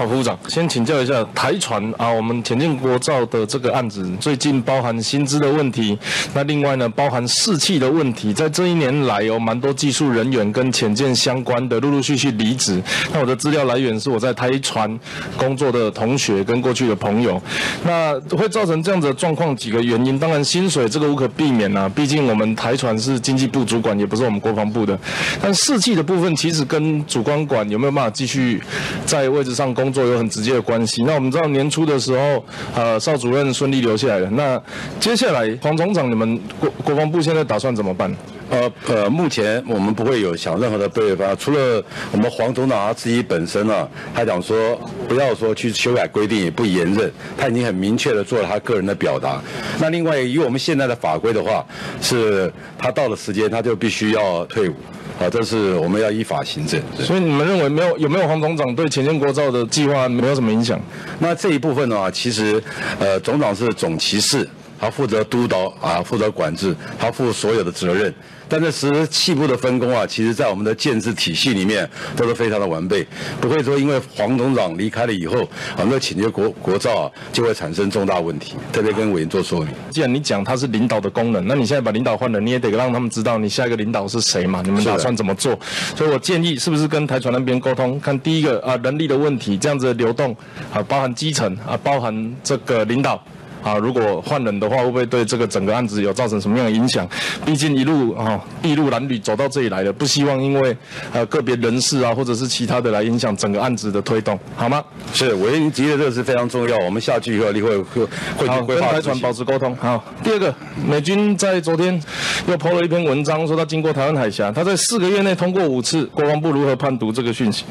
好，副部长，先请教一下台船啊，我们潜舰国造的这个案子，最近包含薪资的问题，那另外呢，包含士气的问题，在这一年来有蛮多技术人员跟潜舰相关的陆陆续续离职。那我的资料来源是我在台船工作的同学跟过去的朋友，那会造成这样子的状况，几个原因，当然薪水这个无可避免啊，毕竟我们台船是经济部主管，也不是我们国防部的。但士气的部分，其实跟主管管有没有办法继续在位置上工工作有很直接的关系。那我们知道年初的时候，呃，邵主任顺利留下来了。那接下来黄总长，你们国国防部现在打算怎么办？呃呃，目前我们不会有想任何的对方，除了我们黄总长他自己本身啊，他讲说不要说去修改规定，也不言任，他已经很明确的做了他个人的表达。那另外以我们现在的法规的话，是他到了时间他就必须要退伍，啊，这是我们要依法行政。所以你们认为没有有没有黄总长对前线国造的计划没有什么影响？那这一部分的话，其实呃总长是总骑士。他负责督导啊，负责管制，他负所有的责任。但是实器部的分工啊，其实在我们的建制体系里面都是非常的完备，不会说因为黄总长离开了以后，我们的请求国国造啊就会产生重大问题。特别跟委员做说明。既然你讲他是领导的功能，那你现在把领导换了，你也得让他们知道你下一个领导是谁嘛？你们打算怎么做？所以我建议是不是跟台船那边沟通，看第一个啊人力的问题，这样子的流动啊，包含基层啊，包含这个领导。啊，如果换人的话，会不会对这个整个案子有造成什么样的影响？毕竟一路啊，筚路蓝缕走到这里来了，不希望因为呃个别人士啊，或者是其他的来影响整个案子的推动，好吗？是，我您提的这个是非常重要，我们下去以后你会会会跟台船保持沟通。好，第二个，美军在昨天又抛了一篇文章，说他经过台湾海峡，他在四个月内通过五次，国防部如何判读这个讯息？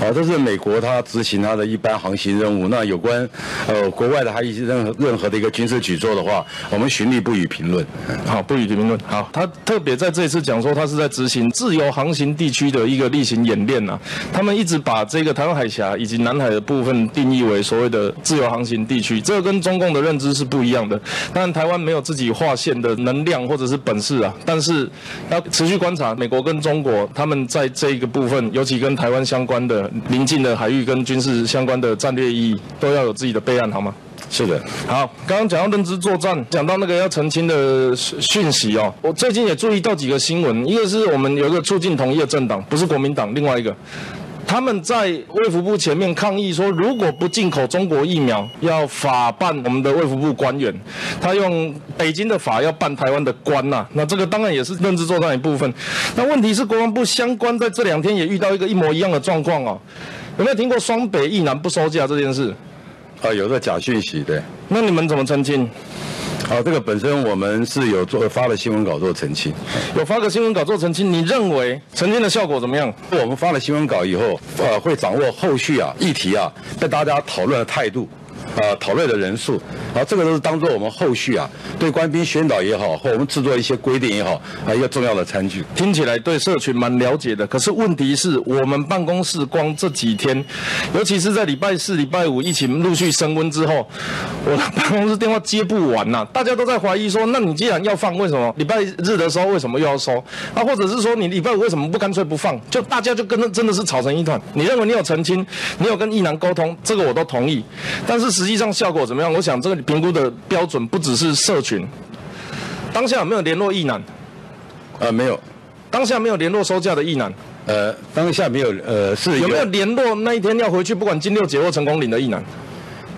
啊，这是美国他执行他的一般航行任务，那有关呃国外的还有一些任何任何的。一个军事举措的话，我们循例不予评论。好，不予评论。好，他特别在这一次讲说，他是在执行自由航行地区的一个例行演练呐。他们一直把这个台湾海峡以及南海的部分定义为所谓的自由航行地区，这跟中共的认知是不一样的。当然，台湾没有自己划线的能量或者是本事啊，但是要持续观察美国跟中国他们在这个部分，尤其跟台湾相关的邻近的海域跟军事相关的战略意义，都要有自己的备案，好吗？是的，好，刚刚讲到认知作战，讲到那个要澄清的讯息哦，我最近也注意到几个新闻，一个是我们有一个促进统一的政党，不是国民党，另外一个，他们在卫福部前面抗议说，如果不进口中国疫苗，要法办我们的卫福部官员，他用北京的法要办台湾的官呐，那这个当然也是认知作战一部分。那问题是国防部相关在这两天也遇到一个一模一样的状况哦，有没有听过双北一南不收价这件事？啊，有个假讯息，对。那你们怎么澄清？啊，这个本身我们是有做发了新闻稿做澄清，有发个新闻稿做澄清。你认为澄清的效果怎么样？我们发了新闻稿以后，呃，会掌握后续啊议题啊，被大家讨论的态度。呃，讨论的人数，然后这个都是当做我们后续啊，对官兵宣导也好，或我们制作一些规定也好，啊一个重要的餐具。听起来对社群蛮了解的，可是问题是我们办公室光这几天，尤其是在礼拜四、礼拜五疫情陆续升温之后，我的办公室电话接不完呐，大家都在怀疑说，那你既然要放，为什么礼拜日的时候为什么又要收？啊，或者是说你礼拜五为什么不干脆不放？就大家就跟那真的是吵成一团。你认为你有澄清，你有跟易南沟通，这个我都同意，但是实实际上效果怎么样？我想这个评估的标准不只是社群。当下有没有联络意男？呃，没有。当下没有联络收假的意男？呃，当下没有。呃，是有没有联络那一天要回去，不管金六节或成功岭的意男？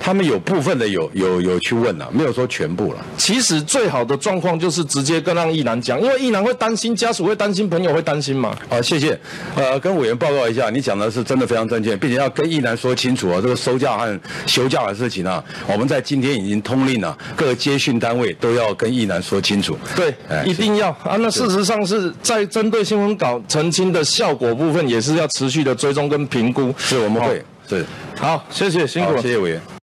他们有部分的有有有去问了，没有说全部了。其实最好的状况就是直接跟让易男讲，因为易男会担心，家属会担心，朋友会担心嘛。好，谢谢。呃，跟委员报告一下，你讲的是真的非常正确，并且要跟易男说清楚啊，这个收假和休假的事情啊，我们在今天已经通令了，各个接训单位都要跟易男说清楚。对，一定要啊。那事实上是在针对新闻稿澄清的效果部分，也是要持续的追踪跟评估。是，我们会。是，好，谢谢，辛苦了，谢谢委员。